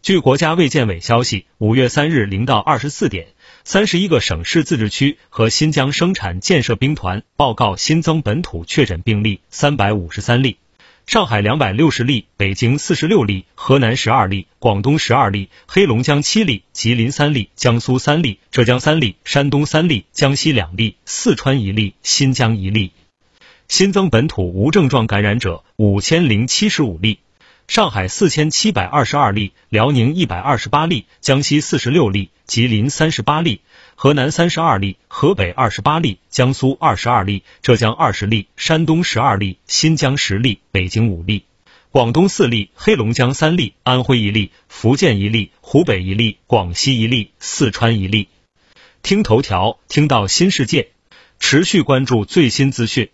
据国家卫健委消息，五月三日零到二十四点，三十一个省市自治区和新疆生产建设兵团报告新增本土确诊病例三百五十三例。上海两百六十例，北京四十六例，河南十二例，广东十二例，黑龙江七例，吉林三例，江苏三例，浙江三例，山东三例，江西两例，四川一例，新疆一例。新增本土无症状感染者五千零七十五例。上海四千七百二十二例，辽宁一百二十八例，江西四十六例，吉林三十八例，河南三十二例，河北二十八例，江苏二十二例，浙江二十例，山东十二例，新疆十例，北京五例，广东四例，黑龙江三例，安徽一例，福建一例，湖北一例，广西一例，四川一例。听头条，听到新世界，持续关注最新资讯。